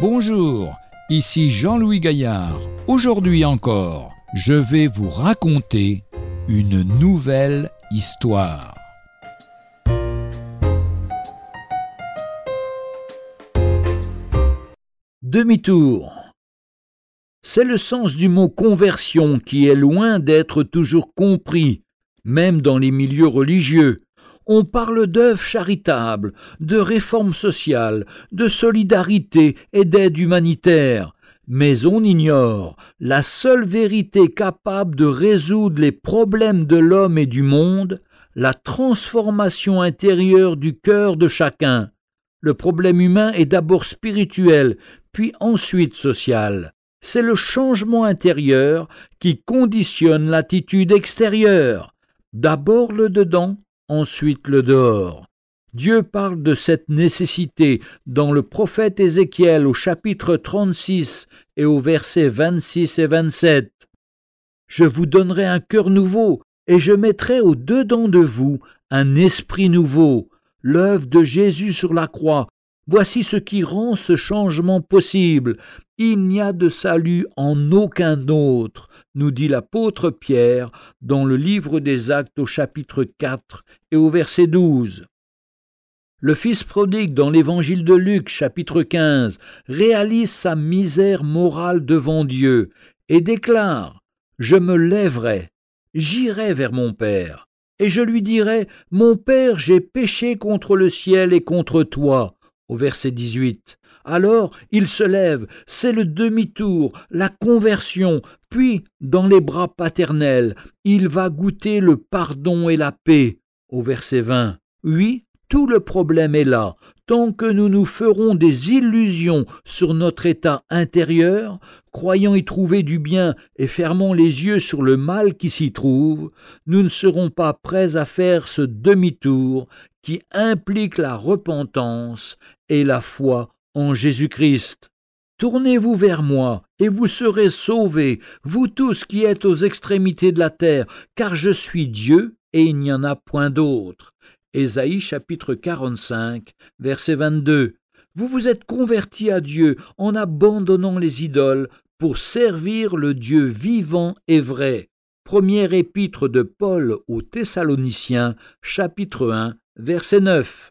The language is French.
Bonjour, ici Jean-Louis Gaillard. Aujourd'hui encore, je vais vous raconter une nouvelle histoire. Demi-tour. C'est le sens du mot conversion qui est loin d'être toujours compris, même dans les milieux religieux. On parle d'œuvres charitables, de réforme sociale, de solidarité et d'aide humanitaire, mais on ignore la seule vérité capable de résoudre les problèmes de l'homme et du monde, la transformation intérieure du cœur de chacun. Le problème humain est d'abord spirituel, puis ensuite social. C'est le changement intérieur qui conditionne l'attitude extérieure. D'abord le dedans, ensuite le dehors. Dieu parle de cette nécessité dans le prophète Ézéchiel au chapitre 36 et au verset 26 et 27. Je vous donnerai un cœur nouveau et je mettrai au dedans de vous un esprit nouveau. L'œuvre de Jésus sur la croix, voici ce qui rend ce changement possible. Il n'y a de salut en aucun autre, nous dit l'apôtre Pierre dans le livre des Actes au chapitre 4 et au verset 12. Le Fils prodigue dans l'évangile de Luc chapitre 15 réalise sa misère morale devant Dieu et déclare Je me lèverai, j'irai vers mon Père, et je lui dirai Mon Père, j'ai péché contre le ciel et contre toi. Au verset 18. Alors il se lève, c'est le demi-tour, la conversion, puis, dans les bras paternels, il va goûter le pardon et la paix. Au verset 20. Oui, tout le problème est là. Tant que nous nous ferons des illusions sur notre état intérieur, croyant y trouver du bien et fermant les yeux sur le mal qui s'y trouve, nous ne serons pas prêts à faire ce demi-tour qui implique la repentance et la foi en Jésus-Christ. Tournez-vous vers moi, et vous serez sauvés, vous tous qui êtes aux extrémités de la terre, car je suis Dieu, et il n'y en a point d'autre. Ésaïe chapitre 45, verset 22. Vous vous êtes convertis à Dieu en abandonnant les idoles pour servir le Dieu vivant et vrai. Première épître de Paul aux Thessaloniciens, chapitre 1, verset 9.